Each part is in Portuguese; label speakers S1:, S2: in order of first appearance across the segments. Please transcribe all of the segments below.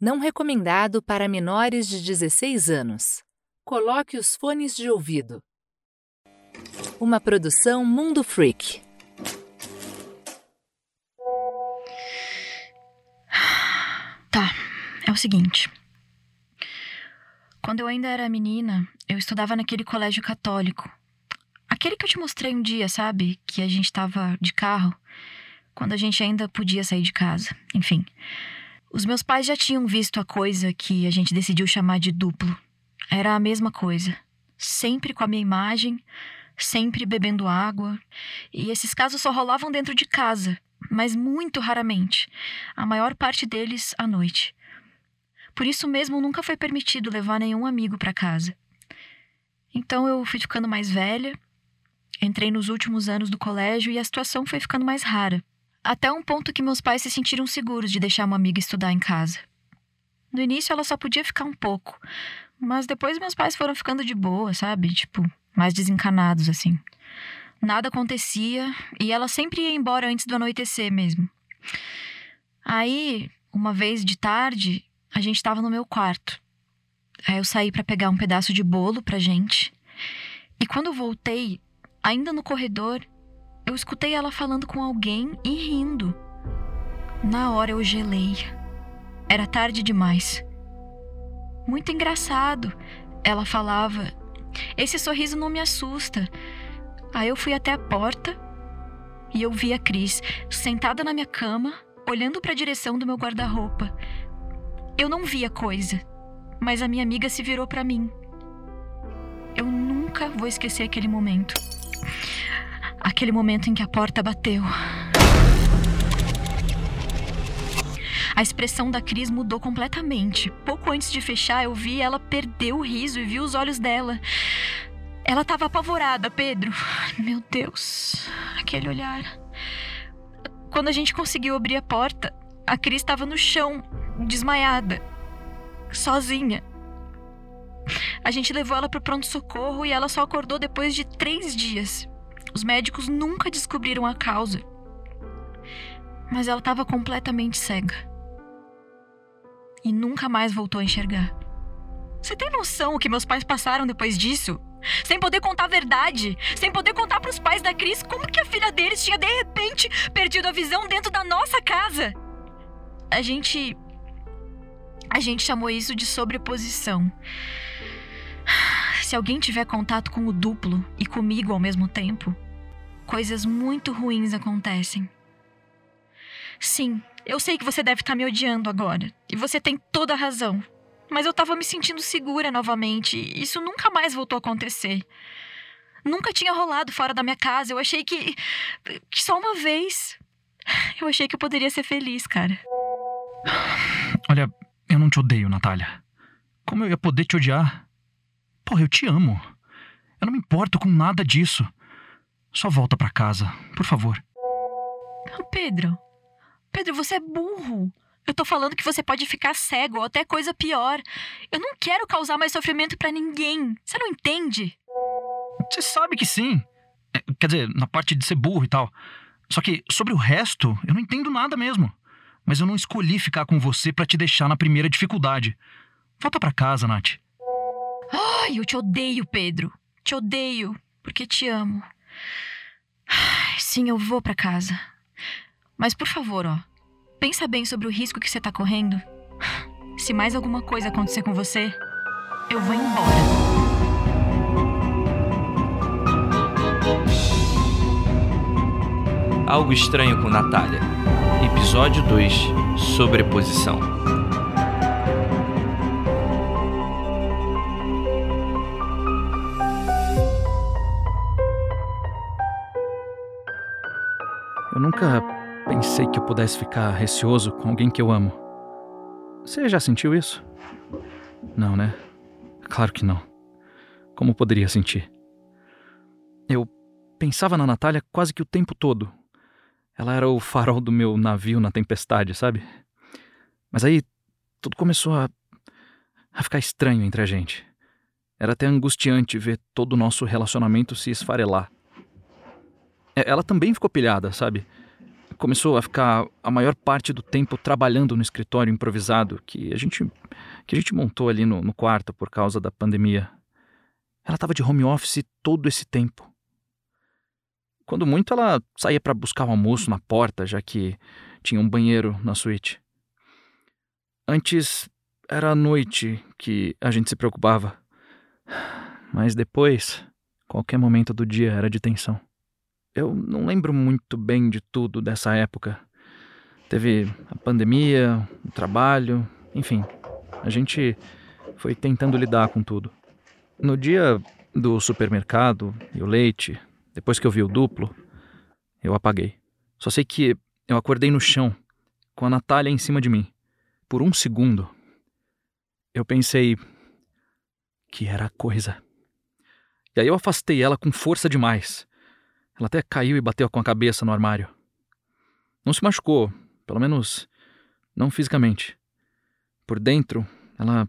S1: Não recomendado para menores de 16 anos. Coloque os fones de ouvido. Uma produção Mundo Freak.
S2: Tá, é o seguinte. Quando eu ainda era menina, eu estudava naquele colégio católico. Aquele que eu te mostrei um dia, sabe? Que a gente tava de carro, quando a gente ainda podia sair de casa. Enfim. Os meus pais já tinham visto a coisa que a gente decidiu chamar de duplo. Era a mesma coisa. Sempre com a minha imagem, sempre bebendo água. E esses casos só rolavam dentro de casa, mas muito raramente. A maior parte deles à noite. Por isso mesmo nunca foi permitido levar nenhum amigo para casa. Então eu fui ficando mais velha, entrei nos últimos anos do colégio e a situação foi ficando mais rara. Até um ponto que meus pais se sentiram seguros de deixar uma amiga estudar em casa. No início ela só podia ficar um pouco, mas depois meus pais foram ficando de boa, sabe? Tipo, mais desencanados assim. Nada acontecia e ela sempre ia embora antes do anoitecer mesmo. Aí, uma vez de tarde, a gente estava no meu quarto. Aí eu saí para pegar um pedaço de bolo pra gente. E quando voltei, ainda no corredor, eu escutei ela falando com alguém e rindo. Na hora eu gelei. Era tarde demais. Muito engraçado, ela falava. Esse sorriso não me assusta. Aí eu fui até a porta e eu vi a Cris sentada na minha cama, olhando para a direção do meu guarda-roupa. Eu não via coisa, mas a minha amiga se virou para mim. Eu nunca vou esquecer aquele momento. Aquele momento em que a porta bateu. A expressão da Cris mudou completamente. Pouco antes de fechar, eu vi ela perder o riso e vi os olhos dela. Ela estava apavorada, Pedro. Meu Deus, aquele olhar. Quando a gente conseguiu abrir a porta, a Cris estava no chão, desmaiada, sozinha. A gente levou ela para o pronto-socorro e ela só acordou depois de três dias. Os médicos nunca descobriram a causa. Mas ela estava completamente cega. E nunca mais voltou a enxergar. Você tem noção o que meus pais passaram depois disso? Sem poder contar a verdade, sem poder contar para os pais da Cris como que a filha deles tinha de repente perdido a visão dentro da nossa casa. A gente a gente chamou isso de sobreposição. Se alguém tiver contato com o duplo e comigo ao mesmo tempo, coisas muito ruins acontecem. Sim, eu sei que você deve estar tá me odiando agora, e você tem toda a razão. Mas eu estava me sentindo segura novamente, e isso nunca mais voltou a acontecer. Nunca tinha rolado fora da minha casa. Eu achei que. que só uma vez. Eu achei que eu poderia ser feliz, cara.
S3: Olha, eu não te odeio, Natália. Como eu ia poder te odiar? Porra, eu te amo. Eu não me importo com nada disso. Só volta para casa, por favor.
S2: Pedro. Pedro, você é burro. Eu tô falando que você pode ficar cego ou até coisa pior. Eu não quero causar mais sofrimento para ninguém. Você não entende?
S3: Você sabe que sim. É, quer dizer, na parte de ser burro e tal. Só que sobre o resto, eu não entendo nada mesmo. Mas eu não escolhi ficar com você para te deixar na primeira dificuldade. Volta para casa, Nath.
S2: Ai, eu te odeio, Pedro. Te odeio, porque te amo. Sim, eu vou para casa. Mas por favor, ó, pensa bem sobre o risco que você tá correndo. Se mais alguma coisa acontecer com você, eu vou embora.
S4: Algo Estranho com Natália. Episódio 2 Sobreposição.
S3: Pudesse ficar receoso com alguém que eu amo. Você já sentiu isso? Não, né? Claro que não. Como poderia sentir? Eu pensava na Natália quase que o tempo todo. Ela era o farol do meu navio na tempestade, sabe? Mas aí tudo começou a, a ficar estranho entre a gente. Era até angustiante ver todo o nosso relacionamento se esfarelar. É, ela também ficou pilhada, sabe? Começou a ficar a maior parte do tempo trabalhando no escritório improvisado que a gente, que a gente montou ali no, no quarto por causa da pandemia. Ela estava de home office todo esse tempo. Quando muito, ela saía para buscar o almoço na porta, já que tinha um banheiro na suíte. Antes era a noite que a gente se preocupava. Mas depois, qualquer momento do dia era de tensão. Eu não lembro muito bem de tudo dessa época. Teve a pandemia, o trabalho, enfim. A gente foi tentando lidar com tudo. No dia do supermercado e o leite, depois que eu vi o duplo, eu apaguei. Só sei que eu acordei no chão, com a Natália em cima de mim. Por um segundo, eu pensei que era coisa. E aí eu afastei ela com força demais. Ela até caiu e bateu com a cabeça no armário. Não se machucou, pelo menos não fisicamente. Por dentro, ela.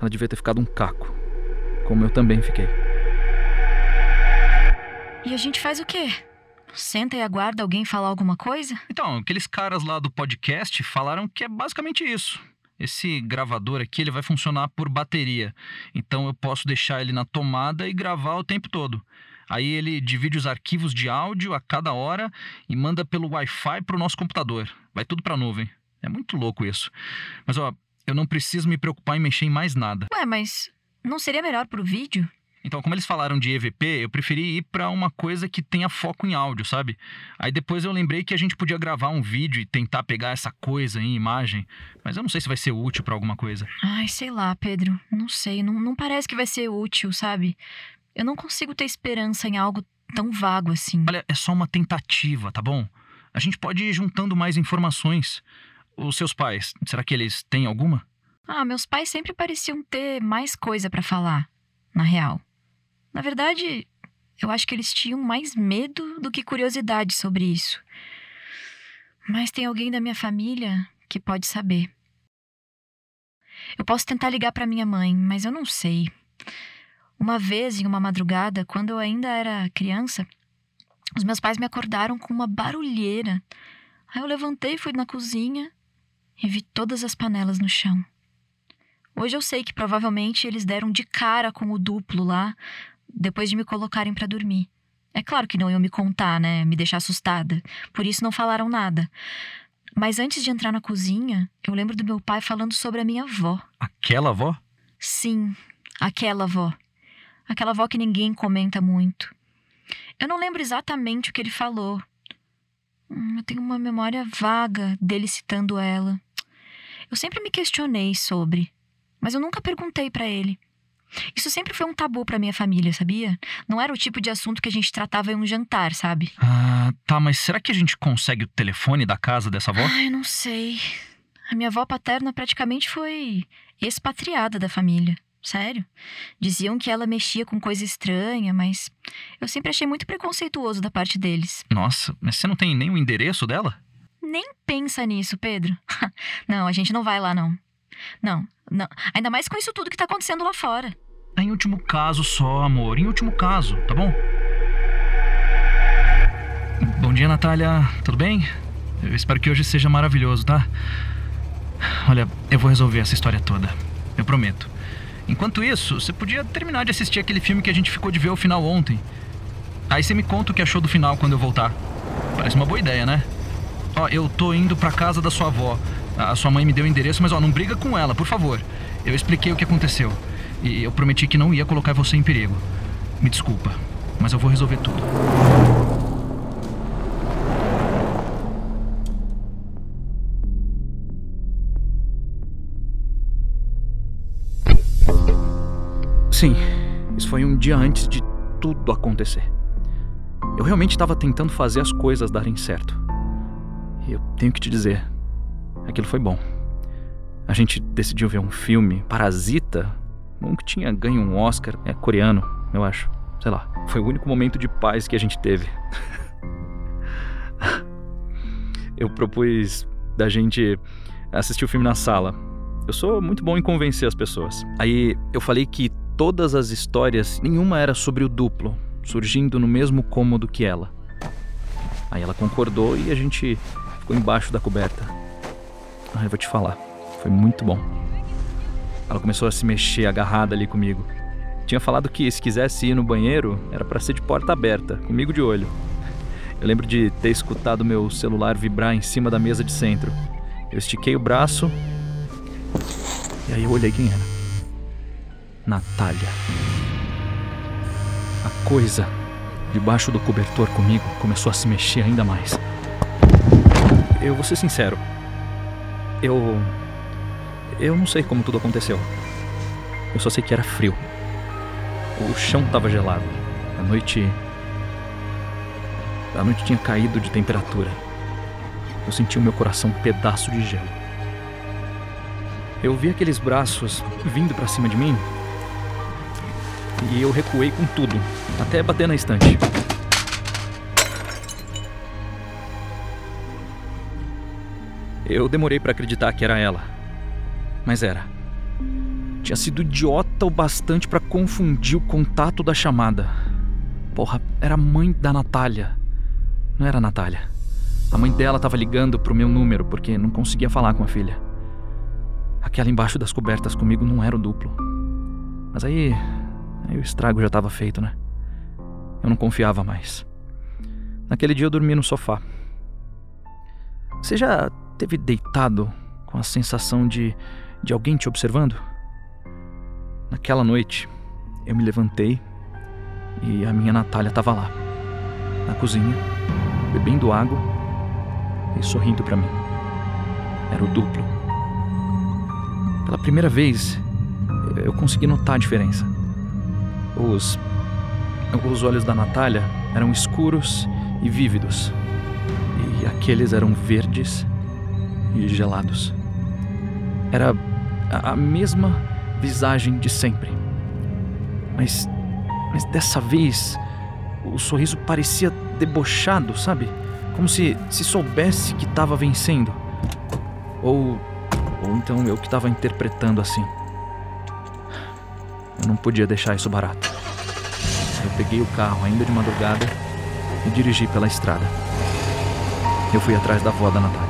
S3: Ela devia ter ficado um caco, como eu também fiquei.
S2: E a gente faz o quê? Senta e aguarda alguém falar alguma coisa?
S3: Então, aqueles caras lá do podcast falaram que é basicamente isso. Esse gravador aqui ele vai funcionar por bateria. Então eu posso deixar ele na tomada e gravar o tempo todo. Aí ele divide os arquivos de áudio a cada hora e manda pelo Wi-Fi para o nosso computador. Vai tudo para a nuvem. É muito louco isso. Mas ó, eu não preciso me preocupar em mexer em mais nada.
S2: Ué, mas não seria melhor pro vídeo?
S3: Então, como eles falaram de EVP, eu preferi ir para uma coisa que tenha foco em áudio, sabe? Aí depois eu lembrei que a gente podia gravar um vídeo e tentar pegar essa coisa em imagem, mas eu não sei se vai ser útil para alguma coisa.
S2: Ai, sei lá, Pedro. Não sei. Não, não parece que vai ser útil, sabe? Eu não consigo ter esperança em algo tão vago assim.
S3: Olha, é só uma tentativa, tá bom? A gente pode ir juntando mais informações. Os seus pais, será que eles têm alguma?
S2: Ah, meus pais sempre pareciam ter mais coisa para falar, na real. Na verdade, eu acho que eles tinham mais medo do que curiosidade sobre isso. Mas tem alguém da minha família que pode saber. Eu posso tentar ligar para minha mãe, mas eu não sei. Uma vez, em uma madrugada, quando eu ainda era criança, os meus pais me acordaram com uma barulheira. Aí eu levantei e fui na cozinha e vi todas as panelas no chão. Hoje eu sei que provavelmente eles deram de cara com o duplo lá, depois de me colocarem para dormir. É claro que não iam me contar, né? Me deixar assustada. Por isso não falaram nada. Mas antes de entrar na cozinha, eu lembro do meu pai falando sobre a minha avó.
S3: Aquela avó?
S2: Sim, aquela avó. Aquela avó que ninguém comenta muito. Eu não lembro exatamente o que ele falou. Hum, eu tenho uma memória vaga dele citando ela. Eu sempre me questionei sobre, mas eu nunca perguntei para ele. Isso sempre foi um tabu para minha família, sabia? Não era o tipo de assunto que a gente tratava em um jantar, sabe?
S3: Ah, tá, mas será que a gente consegue o telefone da casa dessa avó?
S2: Ai, não sei. A minha avó paterna praticamente foi expatriada da família. Sério. Diziam que ela mexia com coisa estranha, mas eu sempre achei muito preconceituoso da parte deles.
S3: Nossa, mas você não tem nem o endereço dela?
S2: Nem pensa nisso, Pedro. não, a gente não vai lá, não. Não, não. Ainda mais com isso tudo que tá acontecendo lá fora.
S3: É em último caso só, amor. Em último caso, tá bom? Bom dia, Natália. Tudo bem? Eu espero que hoje seja maravilhoso, tá? Olha, eu vou resolver essa história toda. Eu prometo. Enquanto isso, você podia terminar de assistir aquele filme que a gente ficou de ver o final ontem. Aí você me conta o que achou do final quando eu voltar. Parece uma boa ideia, né? Ó, eu tô indo pra casa da sua avó. A sua mãe me deu o endereço, mas ó, não briga com ela, por favor. Eu expliquei o que aconteceu. E eu prometi que não ia colocar você em perigo. Me desculpa, mas eu vou resolver tudo. Sim, isso foi um dia antes de tudo acontecer. Eu realmente estava tentando fazer as coisas darem certo. E eu tenho que te dizer, aquilo foi bom. A gente decidiu ver um filme, Parasita, um que tinha ganho um Oscar, é coreano, eu acho. Sei lá. Foi o único momento de paz que a gente teve. eu propus da gente assistir o filme na sala. Eu sou muito bom em convencer as pessoas. Aí eu falei que todas as histórias, nenhuma era sobre o duplo, surgindo no mesmo cômodo que ela. Aí ela concordou e a gente ficou embaixo da coberta. Ah, eu vou te falar, foi muito bom. Ela começou a se mexer agarrada ali comigo. Tinha falado que se quisesse ir no banheiro, era para ser de porta aberta, comigo de olho. Eu lembro de ter escutado meu celular vibrar em cima da mesa de centro. Eu estiquei o braço e aí eu olhei quem era. Natália. A coisa debaixo do cobertor comigo começou a se mexer ainda mais. Eu vou ser sincero. Eu. Eu não sei como tudo aconteceu. Eu só sei que era frio. O chão estava gelado. A noite. A noite tinha caído de temperatura. Eu senti o meu coração um pedaço de gelo. Eu vi aqueles braços vindo para cima de mim e eu recuei com tudo, até bater na estante. Eu demorei para acreditar que era ela, mas era tinha sido idiota o bastante para confundir o contato da chamada. Porra, era a mãe da Natália. Não era a Natália. A mãe dela estava ligando pro meu número porque não conseguia falar com a filha. Aquela embaixo das cobertas comigo não era o duplo. Mas aí. Aí o estrago já estava feito, né? Eu não confiava mais. Naquele dia eu dormi no sofá. Você já teve deitado com a sensação de, de alguém te observando? Naquela noite, eu me levantei e a minha Natália estava lá, na cozinha, bebendo água e sorrindo para mim. Era o duplo. Pela primeira vez, eu consegui notar a diferença. Os, os olhos da Natália eram escuros e vívidos, e aqueles eram verdes e gelados. Era a mesma visagem de sempre. Mas, mas dessa vez, o sorriso parecia debochado, sabe? Como se, se soubesse que estava vencendo. Ou, ou então eu que estava interpretando assim. Eu não podia deixar isso barato. Eu peguei o carro ainda de madrugada e dirigi pela estrada. Eu fui atrás da avó da Natália.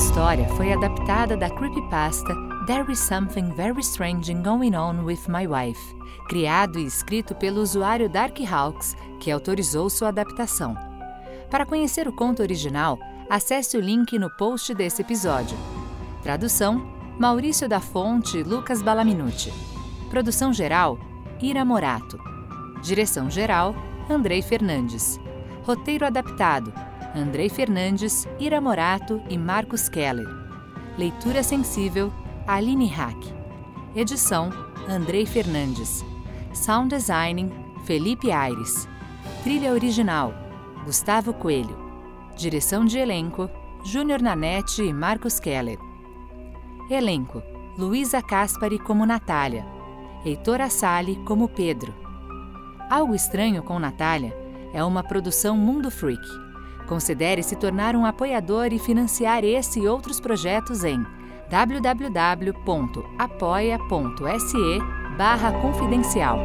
S1: História foi adaptada da creepypasta There is Something Very Strange Going On with My Wife, criado e escrito pelo usuário Darkhawks, que autorizou sua adaptação. Para conhecer o conto original, acesse o link no post desse episódio. Tradução: Maurício da Fonte e Lucas Balaminuti. Produção geral: Ira Morato. Direção geral: Andrei Fernandes. Roteiro adaptado: Andrei Fernandes, Ira Morato e Marcos Keller. Leitura sensível, Aline Hack. Edição, Andrei Fernandes. Sound Designing, Felipe Aires. Trilha original, Gustavo Coelho. Direção de elenco, Júnior Nanete e Marcos Keller. Elenco, Luísa Caspari como Natália. Heitor Assali como Pedro. Algo Estranho com Natália é uma produção Mundo Freak. Considere se tornar um apoiador e financiar esse e outros projetos em www.apoia.se barra confidencial.